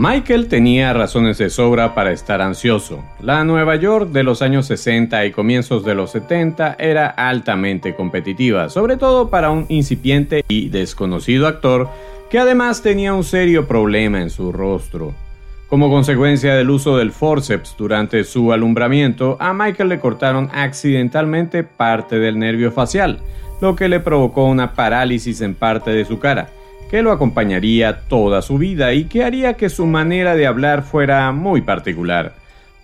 Michael tenía razones de sobra para estar ansioso. La Nueva York de los años 60 y comienzos de los 70 era altamente competitiva, sobre todo para un incipiente y desconocido actor que además tenía un serio problema en su rostro. Como consecuencia del uso del forceps durante su alumbramiento, a Michael le cortaron accidentalmente parte del nervio facial, lo que le provocó una parálisis en parte de su cara que lo acompañaría toda su vida y que haría que su manera de hablar fuera muy particular.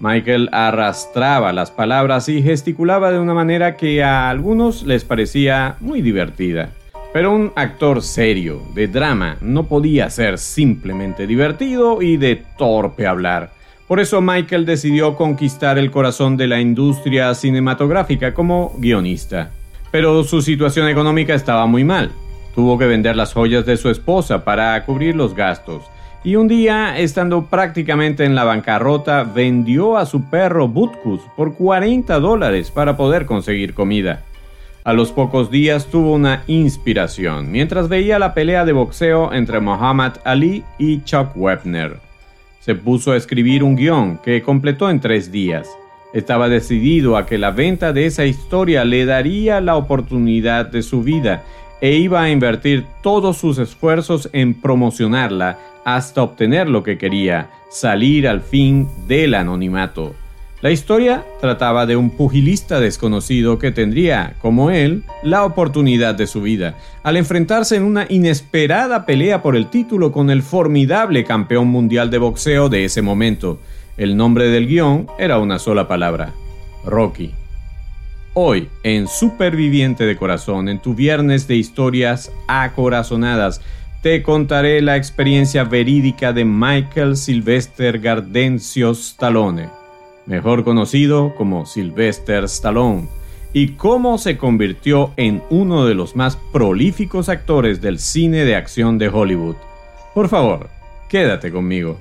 Michael arrastraba las palabras y gesticulaba de una manera que a algunos les parecía muy divertida. Pero un actor serio, de drama, no podía ser simplemente divertido y de torpe hablar. Por eso Michael decidió conquistar el corazón de la industria cinematográfica como guionista. Pero su situación económica estaba muy mal. Tuvo que vender las joyas de su esposa para cubrir los gastos. Y un día, estando prácticamente en la bancarrota, vendió a su perro Butkus por 40 dólares para poder conseguir comida. A los pocos días tuvo una inspiración mientras veía la pelea de boxeo entre Muhammad Ali y Chuck Webner. Se puso a escribir un guion que completó en tres días. Estaba decidido a que la venta de esa historia le daría la oportunidad de su vida e iba a invertir todos sus esfuerzos en promocionarla hasta obtener lo que quería, salir al fin del anonimato. La historia trataba de un pugilista desconocido que tendría, como él, la oportunidad de su vida, al enfrentarse en una inesperada pelea por el título con el formidable campeón mundial de boxeo de ese momento. El nombre del guion era una sola palabra, Rocky. Hoy, en Superviviente de Corazón, en tu viernes de historias acorazonadas, te contaré la experiencia verídica de Michael Sylvester Gardencio Stallone, mejor conocido como Sylvester Stallone, y cómo se convirtió en uno de los más prolíficos actores del cine de acción de Hollywood. Por favor, quédate conmigo.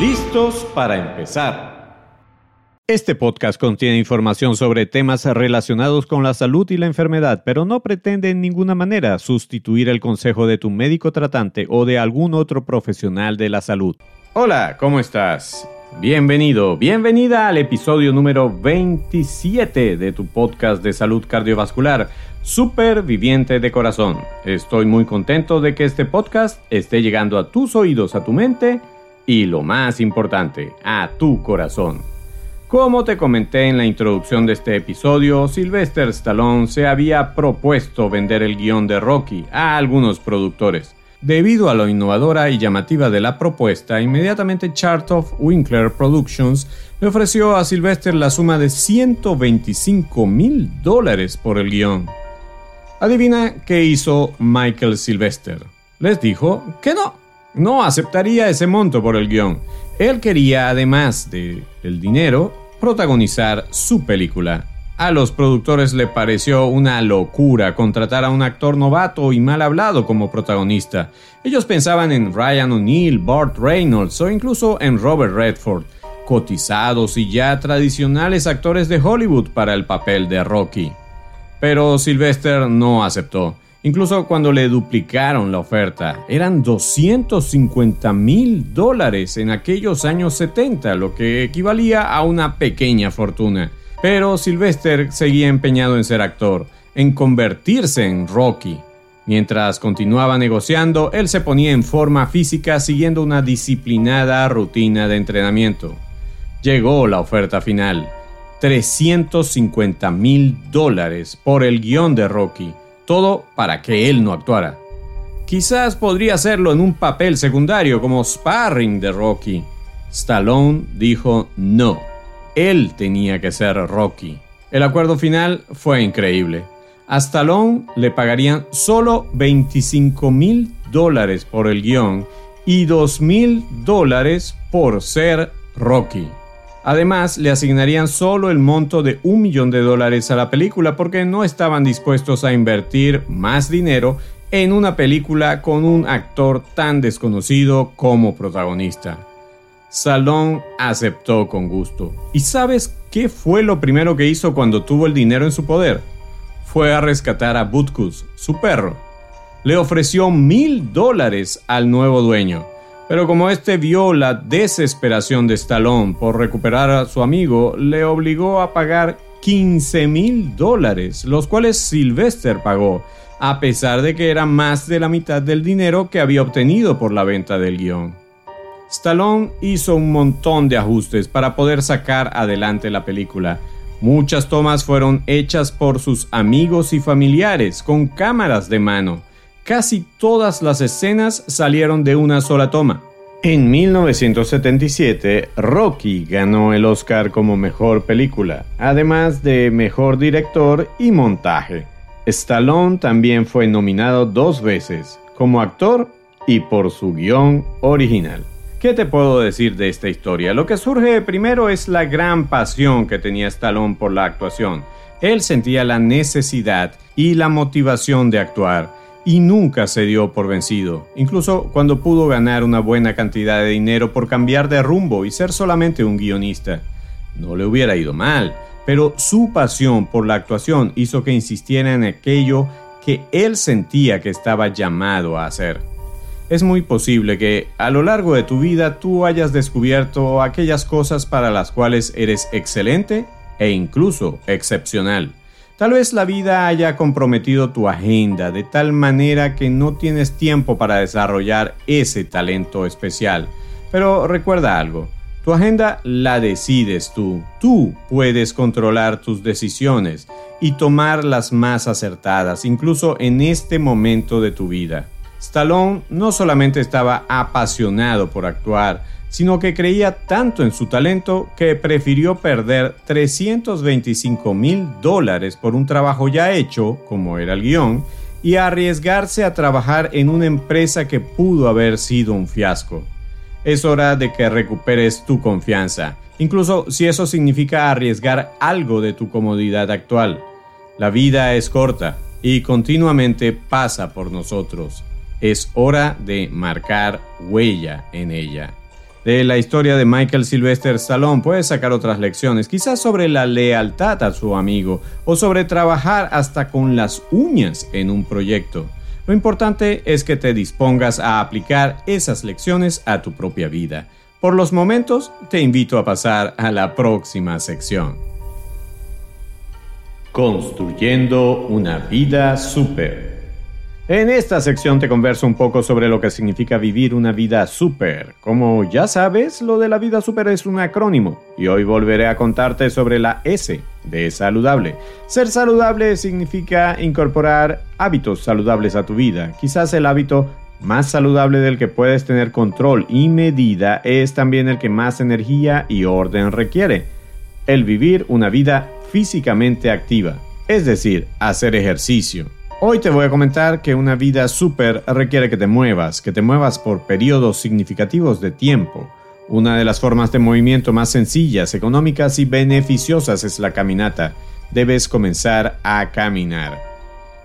¿Listos para empezar? Este podcast contiene información sobre temas relacionados con la salud y la enfermedad, pero no pretende en ninguna manera sustituir el consejo de tu médico tratante o de algún otro profesional de la salud. Hola, ¿cómo estás? Bienvenido, bienvenida al episodio número 27 de tu podcast de salud cardiovascular, Superviviente de Corazón. Estoy muy contento de que este podcast esté llegando a tus oídos, a tu mente y lo más importante, a tu corazón. Como te comenté en la introducción de este episodio, Sylvester Stallone se había propuesto vender el guion de Rocky a algunos productores. Debido a lo innovadora y llamativa de la propuesta, inmediatamente Chartoff Winkler Productions le ofreció a Sylvester la suma de 125 mil dólares por el guion. Adivina qué hizo Michael Sylvester. Les dijo que no, no aceptaría ese monto por el guion. Él quería, además del dinero, protagonizar su película. A los productores le pareció una locura contratar a un actor novato y mal hablado como protagonista. Ellos pensaban en Ryan O'Neill, Burt Reynolds o incluso en Robert Redford, cotizados y ya tradicionales actores de Hollywood para el papel de Rocky. Pero Sylvester no aceptó. Incluso cuando le duplicaron la oferta, eran 250 mil dólares en aquellos años 70, lo que equivalía a una pequeña fortuna. Pero Sylvester seguía empeñado en ser actor, en convertirse en Rocky. Mientras continuaba negociando, él se ponía en forma física siguiendo una disciplinada rutina de entrenamiento. Llegó la oferta final, 350 mil dólares por el guion de Rocky todo para que él no actuara. Quizás podría hacerlo en un papel secundario como sparring de Rocky. Stallone dijo no. Él tenía que ser Rocky. El acuerdo final fue increíble. A Stallone le pagarían solo 25 mil dólares por el guion y 2 mil dólares por ser Rocky. Además, le asignarían solo el monto de un millón de dólares a la película porque no estaban dispuestos a invertir más dinero en una película con un actor tan desconocido como protagonista. Salón aceptó con gusto. ¿Y sabes qué fue lo primero que hizo cuando tuvo el dinero en su poder? Fue a rescatar a Butkus, su perro. Le ofreció mil dólares al nuevo dueño pero como este vio la desesperación de Stallone por recuperar a su amigo, le obligó a pagar 15 mil dólares, los cuales Sylvester pagó, a pesar de que era más de la mitad del dinero que había obtenido por la venta del guion. Stallone hizo un montón de ajustes para poder sacar adelante la película. Muchas tomas fueron hechas por sus amigos y familiares con cámaras de mano casi todas las escenas salieron de una sola toma. En 1977, Rocky ganó el Oscar como mejor película, además de mejor director y montaje. Stallone también fue nominado dos veces, como actor y por su guion original. ¿Qué te puedo decir de esta historia? Lo que surge primero es la gran pasión que tenía Stallone por la actuación. Él sentía la necesidad y la motivación de actuar y nunca se dio por vencido, incluso cuando pudo ganar una buena cantidad de dinero por cambiar de rumbo y ser solamente un guionista. No le hubiera ido mal, pero su pasión por la actuación hizo que insistiera en aquello que él sentía que estaba llamado a hacer. Es muy posible que a lo largo de tu vida tú hayas descubierto aquellas cosas para las cuales eres excelente e incluso excepcional. Tal vez la vida haya comprometido tu agenda de tal manera que no tienes tiempo para desarrollar ese talento especial. Pero recuerda algo, tu agenda la decides tú. Tú puedes controlar tus decisiones y tomar las más acertadas, incluso en este momento de tu vida. Stallone no solamente estaba apasionado por actuar, sino que creía tanto en su talento que prefirió perder 325 mil dólares por un trabajo ya hecho, como era el guion, y arriesgarse a trabajar en una empresa que pudo haber sido un fiasco. Es hora de que recuperes tu confianza, incluso si eso significa arriesgar algo de tu comodidad actual. La vida es corta y continuamente pasa por nosotros. Es hora de marcar huella en ella de la historia de Michael Sylvester Stallone puedes sacar otras lecciones, quizás sobre la lealtad a su amigo o sobre trabajar hasta con las uñas en un proyecto. Lo importante es que te dispongas a aplicar esas lecciones a tu propia vida. Por los momentos, te invito a pasar a la próxima sección. Construyendo una vida super. En esta sección te converso un poco sobre lo que significa vivir una vida súper. Como ya sabes, lo de la vida súper es un acrónimo y hoy volveré a contarte sobre la S de saludable. Ser saludable significa incorporar hábitos saludables a tu vida. Quizás el hábito más saludable del que puedes tener control y medida es también el que más energía y orden requiere. El vivir una vida físicamente activa, es decir, hacer ejercicio Hoy te voy a comentar que una vida súper requiere que te muevas, que te muevas por periodos significativos de tiempo. Una de las formas de movimiento más sencillas, económicas y beneficiosas es la caminata. Debes comenzar a caminar.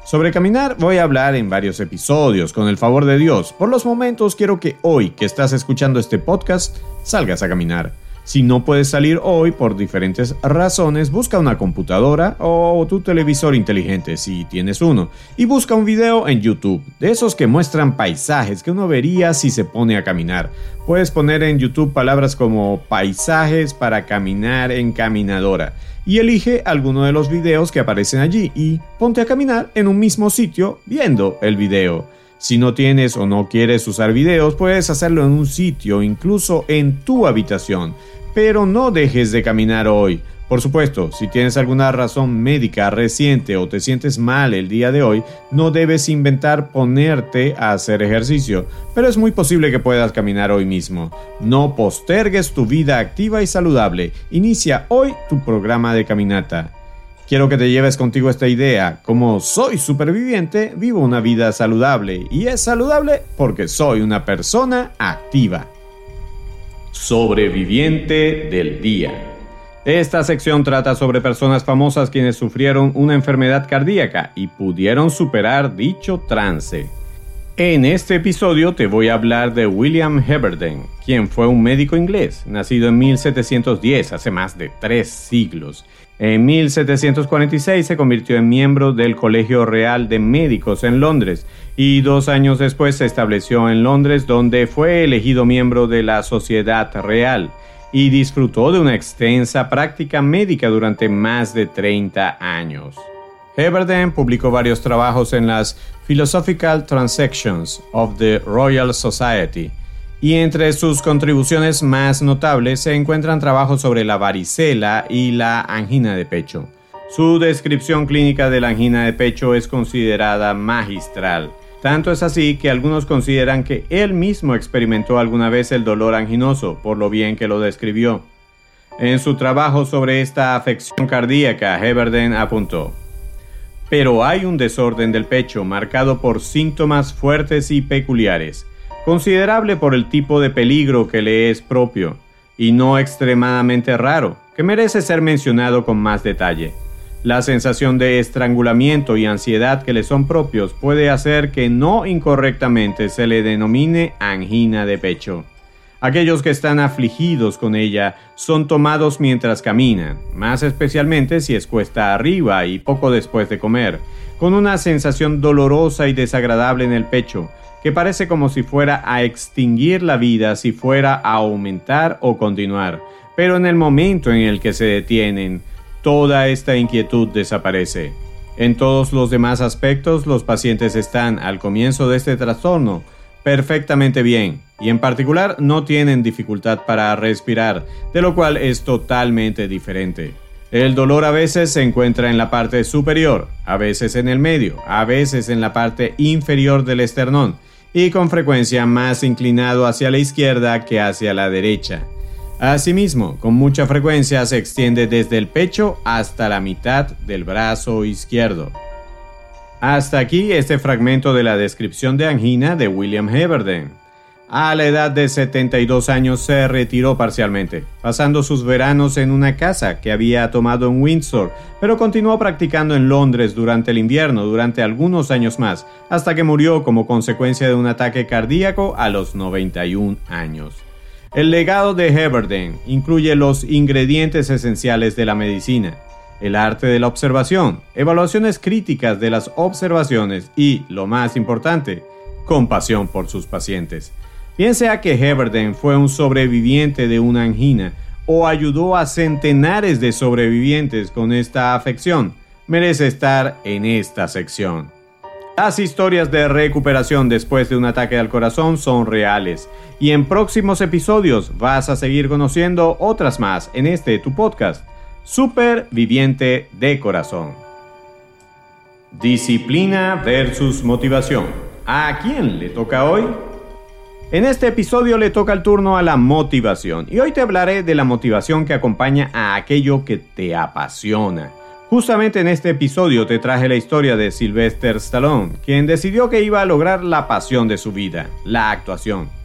Sobre caminar voy a hablar en varios episodios, con el favor de Dios. Por los momentos quiero que hoy que estás escuchando este podcast, salgas a caminar. Si no puedes salir hoy por diferentes razones, busca una computadora o tu televisor inteligente si tienes uno y busca un video en YouTube, de esos que muestran paisajes que uno vería si se pone a caminar. Puedes poner en YouTube palabras como paisajes para caminar en caminadora y elige alguno de los videos que aparecen allí y ponte a caminar en un mismo sitio viendo el video. Si no tienes o no quieres usar videos, puedes hacerlo en un sitio, incluso en tu habitación pero no dejes de caminar hoy. Por supuesto, si tienes alguna razón médica reciente o te sientes mal el día de hoy, no debes inventar ponerte a hacer ejercicio, pero es muy posible que puedas caminar hoy mismo. No postergues tu vida activa y saludable. Inicia hoy tu programa de caminata. Quiero que te lleves contigo esta idea. Como soy superviviente, vivo una vida saludable. Y es saludable porque soy una persona activa. Sobreviviente del día. Esta sección trata sobre personas famosas quienes sufrieron una enfermedad cardíaca y pudieron superar dicho trance. En este episodio te voy a hablar de William Heberden, quien fue un médico inglés, nacido en 1710, hace más de tres siglos. En 1746 se convirtió en miembro del Colegio Real de Médicos en Londres y dos años después se estableció en Londres donde fue elegido miembro de la Sociedad Real y disfrutó de una extensa práctica médica durante más de 30 años. Heberden publicó varios trabajos en las Philosophical Transactions of the Royal Society, y entre sus contribuciones más notables se encuentran trabajos sobre la varicela y la angina de pecho. Su descripción clínica de la angina de pecho es considerada magistral. Tanto es así que algunos consideran que él mismo experimentó alguna vez el dolor anginoso, por lo bien que lo describió. En su trabajo sobre esta afección cardíaca, Heberden apuntó, pero hay un desorden del pecho marcado por síntomas fuertes y peculiares, considerable por el tipo de peligro que le es propio, y no extremadamente raro, que merece ser mencionado con más detalle. La sensación de estrangulamiento y ansiedad que le son propios puede hacer que no incorrectamente se le denomine angina de pecho. Aquellos que están afligidos con ella son tomados mientras caminan, más especialmente si es cuesta arriba y poco después de comer, con una sensación dolorosa y desagradable en el pecho, que parece como si fuera a extinguir la vida si fuera a aumentar o continuar, pero en el momento en el que se detienen, toda esta inquietud desaparece. En todos los demás aspectos, los pacientes están, al comienzo de este trastorno, perfectamente bien, y en particular no tienen dificultad para respirar, de lo cual es totalmente diferente. El dolor a veces se encuentra en la parte superior, a veces en el medio, a veces en la parte inferior del esternón, y con frecuencia más inclinado hacia la izquierda que hacia la derecha. Asimismo, con mucha frecuencia se extiende desde el pecho hasta la mitad del brazo izquierdo. Hasta aquí este fragmento de la descripción de angina de William Heberden. A la edad de 72 años se retiró parcialmente, pasando sus veranos en una casa que había tomado en Windsor, pero continuó practicando en Londres durante el invierno durante algunos años más, hasta que murió como consecuencia de un ataque cardíaco a los 91 años. El legado de Heberden incluye los ingredientes esenciales de la medicina, el arte de la observación, evaluaciones críticas de las observaciones y, lo más importante, compasión por sus pacientes. Bien sea que Heberden fue un sobreviviente de una angina o ayudó a centenares de sobrevivientes con esta afección, merece estar en esta sección. Las historias de recuperación después de un ataque al corazón son reales y en próximos episodios vas a seguir conociendo otras más en este tu podcast, Superviviente de Corazón. Disciplina versus motivación. ¿A quién le toca hoy? En este episodio le toca el turno a la motivación y hoy te hablaré de la motivación que acompaña a aquello que te apasiona. Justamente en este episodio te traje la historia de Sylvester Stallone, quien decidió que iba a lograr la pasión de su vida, la actuación.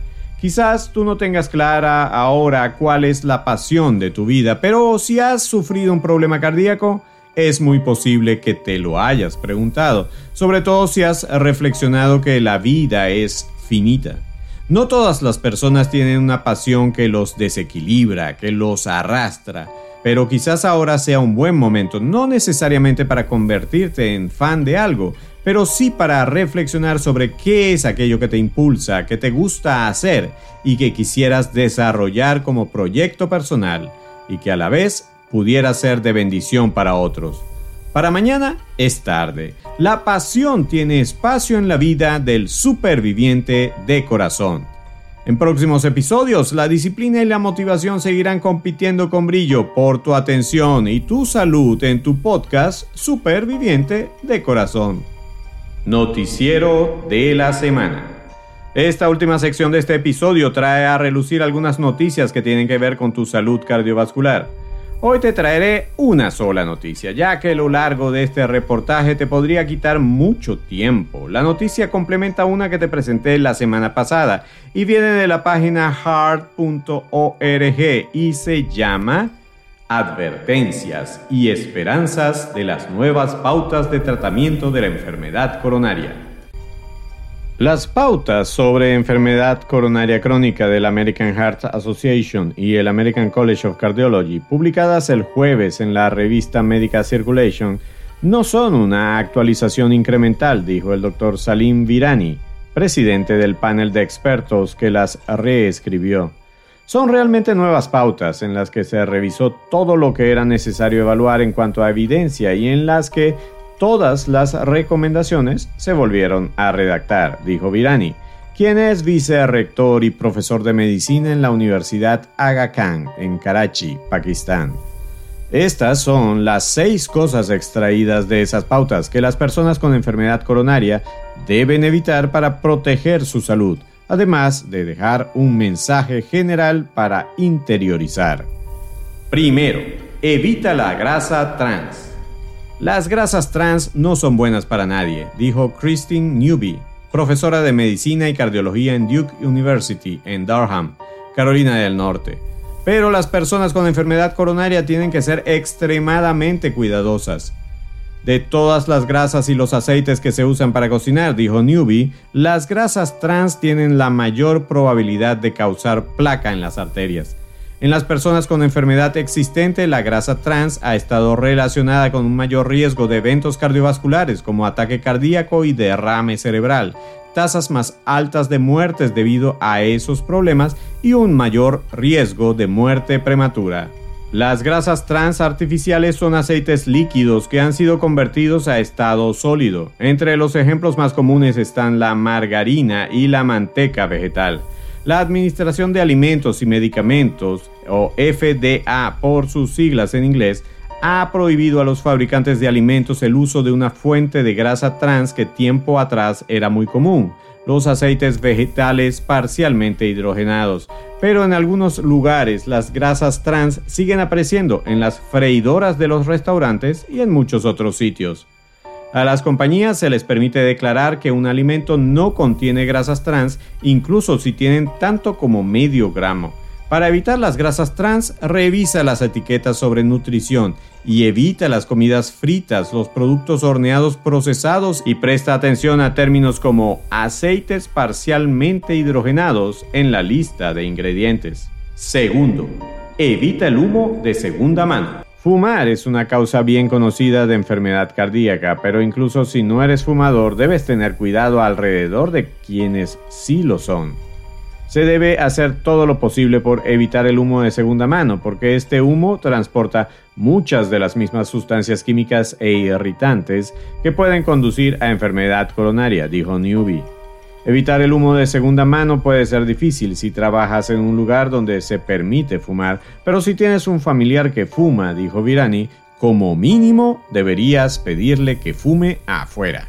Quizás tú no tengas clara ahora cuál es la pasión de tu vida, pero si has sufrido un problema cardíaco, es muy posible que te lo hayas preguntado, sobre todo si has reflexionado que la vida es finita. No todas las personas tienen una pasión que los desequilibra, que los arrastra, pero quizás ahora sea un buen momento, no necesariamente para convertirte en fan de algo, pero sí para reflexionar sobre qué es aquello que te impulsa, que te gusta hacer y que quisieras desarrollar como proyecto personal y que a la vez pudiera ser de bendición para otros. Para mañana es tarde. La pasión tiene espacio en la vida del superviviente de corazón. En próximos episodios, la disciplina y la motivación seguirán compitiendo con brillo por tu atención y tu salud en tu podcast Superviviente de Corazón. Noticiero de la semana. Esta última sección de este episodio trae a relucir algunas noticias que tienen que ver con tu salud cardiovascular. Hoy te traeré una sola noticia, ya que lo largo de este reportaje te podría quitar mucho tiempo. La noticia complementa una que te presenté la semana pasada y viene de la página hard.org y se llama Advertencias y esperanzas de las nuevas pautas de tratamiento de la enfermedad coronaria. Las pautas sobre enfermedad coronaria crónica del American Heart Association y el American College of Cardiology, publicadas el jueves en la revista Medical Circulation, no son una actualización incremental, dijo el doctor Salim Virani, presidente del panel de expertos que las reescribió. Son realmente nuevas pautas en las que se revisó todo lo que era necesario evaluar en cuanto a evidencia y en las que todas las recomendaciones se volvieron a redactar, dijo Virani, quien es vicerrector y profesor de medicina en la Universidad Aga Khan en Karachi, Pakistán. Estas son las seis cosas extraídas de esas pautas que las personas con enfermedad coronaria deben evitar para proteger su salud, además de dejar un mensaje general para interiorizar. Primero, evita la grasa trans. Las grasas trans no son buenas para nadie, dijo Christine Newby, profesora de medicina y cardiología en Duke University en Durham, Carolina del Norte. Pero las personas con enfermedad coronaria tienen que ser extremadamente cuidadosas. De todas las grasas y los aceites que se usan para cocinar, dijo Newby, las grasas trans tienen la mayor probabilidad de causar placa en las arterias. En las personas con enfermedad existente, la grasa trans ha estado relacionada con un mayor riesgo de eventos cardiovasculares como ataque cardíaco y derrame cerebral, tasas más altas de muertes debido a esos problemas y un mayor riesgo de muerte prematura. Las grasas trans artificiales son aceites líquidos que han sido convertidos a estado sólido. Entre los ejemplos más comunes están la margarina y la manteca vegetal. La Administración de Alimentos y Medicamentos, o FDA por sus siglas en inglés, ha prohibido a los fabricantes de alimentos el uso de una fuente de grasa trans que tiempo atrás era muy común, los aceites vegetales parcialmente hidrogenados. Pero en algunos lugares las grasas trans siguen apareciendo en las freidoras de los restaurantes y en muchos otros sitios. A las compañías se les permite declarar que un alimento no contiene grasas trans, incluso si tienen tanto como medio gramo. Para evitar las grasas trans, revisa las etiquetas sobre nutrición y evita las comidas fritas, los productos horneados procesados y presta atención a términos como aceites parcialmente hidrogenados en la lista de ingredientes. Segundo, evita el humo de segunda mano. Fumar es una causa bien conocida de enfermedad cardíaca, pero incluso si no eres fumador debes tener cuidado alrededor de quienes sí lo son. Se debe hacer todo lo posible por evitar el humo de segunda mano, porque este humo transporta muchas de las mismas sustancias químicas e irritantes que pueden conducir a enfermedad coronaria, dijo Newby. Evitar el humo de segunda mano puede ser difícil si trabajas en un lugar donde se permite fumar, pero si tienes un familiar que fuma, dijo Virani, como mínimo deberías pedirle que fume afuera.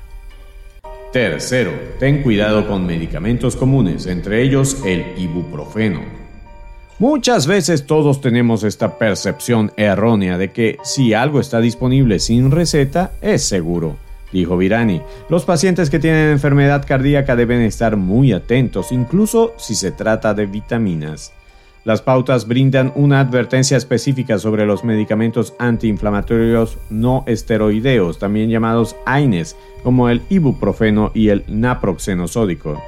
Tercero, ten cuidado con medicamentos comunes, entre ellos el ibuprofeno. Muchas veces todos tenemos esta percepción errónea de que si algo está disponible sin receta es seguro dijo Virani. Los pacientes que tienen enfermedad cardíaca deben estar muy atentos, incluso si se trata de vitaminas. Las pautas brindan una advertencia específica sobre los medicamentos antiinflamatorios no esteroideos, también llamados AINES, como el ibuprofeno y el naproxeno sódico.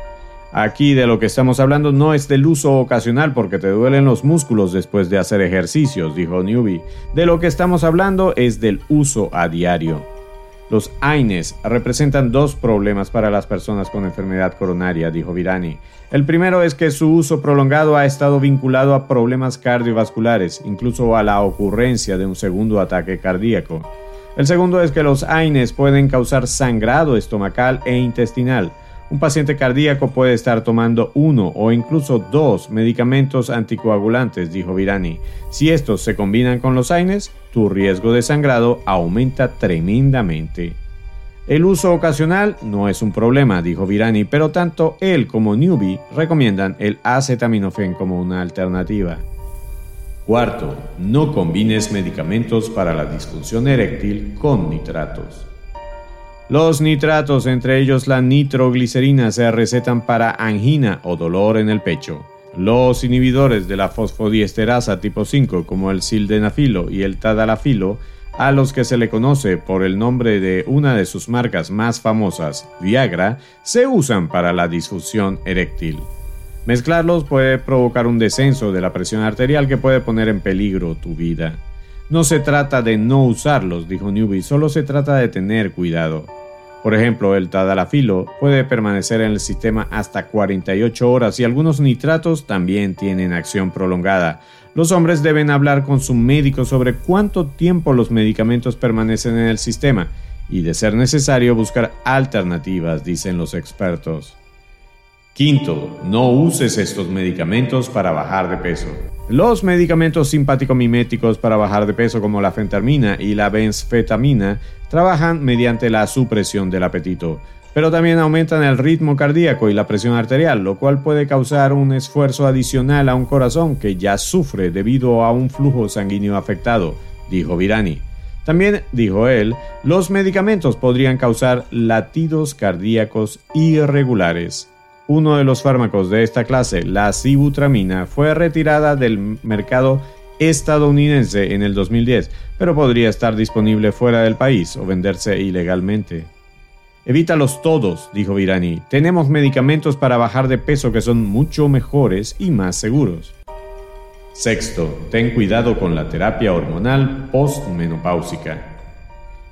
Aquí de lo que estamos hablando no es del uso ocasional porque te duelen los músculos después de hacer ejercicios, dijo Newby. De lo que estamos hablando es del uso a diario. Los AINES representan dos problemas para las personas con enfermedad coronaria, dijo Virani. El primero es que su uso prolongado ha estado vinculado a problemas cardiovasculares, incluso a la ocurrencia de un segundo ataque cardíaco. El segundo es que los AINES pueden causar sangrado estomacal e intestinal, un paciente cardíaco puede estar tomando uno o incluso dos medicamentos anticoagulantes, dijo Virani. Si estos se combinan con los AINES, tu riesgo de sangrado aumenta tremendamente. El uso ocasional no es un problema, dijo Virani, pero tanto él como Newby recomiendan el acetaminofén como una alternativa. Cuarto, no combines medicamentos para la disfunción eréctil con nitratos. Los nitratos, entre ellos la nitroglicerina, se recetan para angina o dolor en el pecho. Los inhibidores de la fosfodiesterasa tipo 5, como el sildenafilo y el tadalafilo, a los que se le conoce por el nombre de una de sus marcas más famosas, Viagra, se usan para la disfunción eréctil. Mezclarlos puede provocar un descenso de la presión arterial que puede poner en peligro tu vida. No se trata de no usarlos, dijo Newby, solo se trata de tener cuidado. Por ejemplo, el tadalafilo puede permanecer en el sistema hasta 48 horas y algunos nitratos también tienen acción prolongada. Los hombres deben hablar con su médico sobre cuánto tiempo los medicamentos permanecen en el sistema y, de ser necesario, buscar alternativas, dicen los expertos. Quinto, no uses estos medicamentos para bajar de peso. Los medicamentos simpático-miméticos para bajar de peso como la fentermina y la benzfetamina trabajan mediante la supresión del apetito, pero también aumentan el ritmo cardíaco y la presión arterial, lo cual puede causar un esfuerzo adicional a un corazón que ya sufre debido a un flujo sanguíneo afectado, dijo Virani. También, dijo él, los medicamentos podrían causar latidos cardíacos irregulares. Uno de los fármacos de esta clase, la sibutramina, fue retirada del mercado estadounidense en el 2010, pero podría estar disponible fuera del país o venderse ilegalmente. Evítalos todos, dijo Virani. Tenemos medicamentos para bajar de peso que son mucho mejores y más seguros. Sexto, ten cuidado con la terapia hormonal postmenopáusica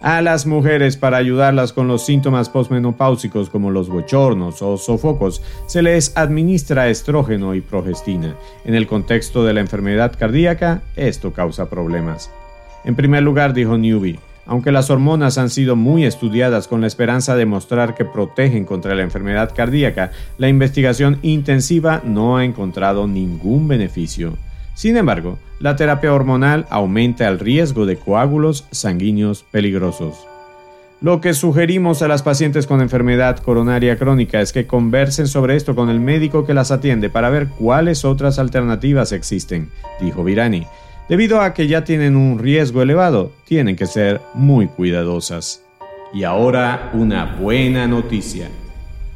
a las mujeres para ayudarlas con los síntomas postmenopáusicos como los bochornos o sofocos, se les administra estrógeno y progestina. En el contexto de la enfermedad cardíaca, esto causa problemas. En primer lugar, dijo Newby, aunque las hormonas han sido muy estudiadas con la esperanza de mostrar que protegen contra la enfermedad cardíaca, la investigación intensiva no ha encontrado ningún beneficio. Sin embargo, la terapia hormonal aumenta el riesgo de coágulos sanguíneos peligrosos. Lo que sugerimos a las pacientes con enfermedad coronaria crónica es que conversen sobre esto con el médico que las atiende para ver cuáles otras alternativas existen, dijo Virani. Debido a que ya tienen un riesgo elevado, tienen que ser muy cuidadosas. Y ahora una buena noticia.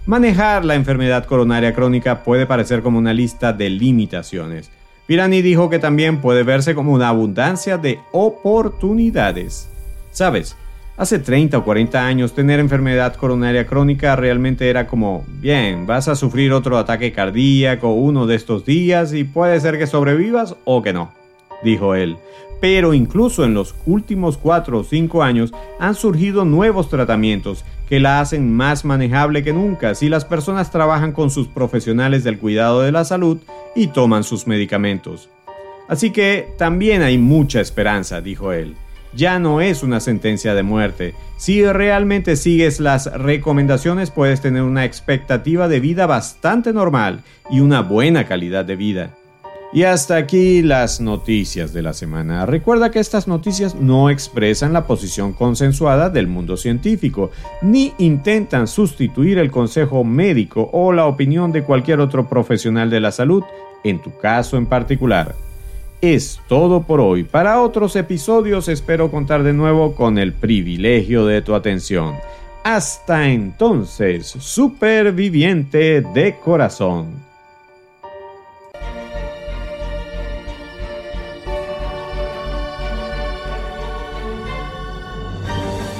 Manejar la enfermedad coronaria crónica puede parecer como una lista de limitaciones, Pirani dijo que también puede verse como una abundancia de oportunidades. Sabes, hace 30 o 40 años tener enfermedad coronaria crónica realmente era como, bien, vas a sufrir otro ataque cardíaco uno de estos días y puede ser que sobrevivas o que no, dijo él. Pero incluso en los últimos 4 o 5 años han surgido nuevos tratamientos que la hacen más manejable que nunca si las personas trabajan con sus profesionales del cuidado de la salud y toman sus medicamentos. Así que también hay mucha esperanza, dijo él. Ya no es una sentencia de muerte. Si realmente sigues las recomendaciones puedes tener una expectativa de vida bastante normal y una buena calidad de vida. Y hasta aquí las noticias de la semana. Recuerda que estas noticias no expresan la posición consensuada del mundo científico, ni intentan sustituir el consejo médico o la opinión de cualquier otro profesional de la salud, en tu caso en particular. Es todo por hoy. Para otros episodios espero contar de nuevo con el privilegio de tu atención. Hasta entonces, superviviente de corazón.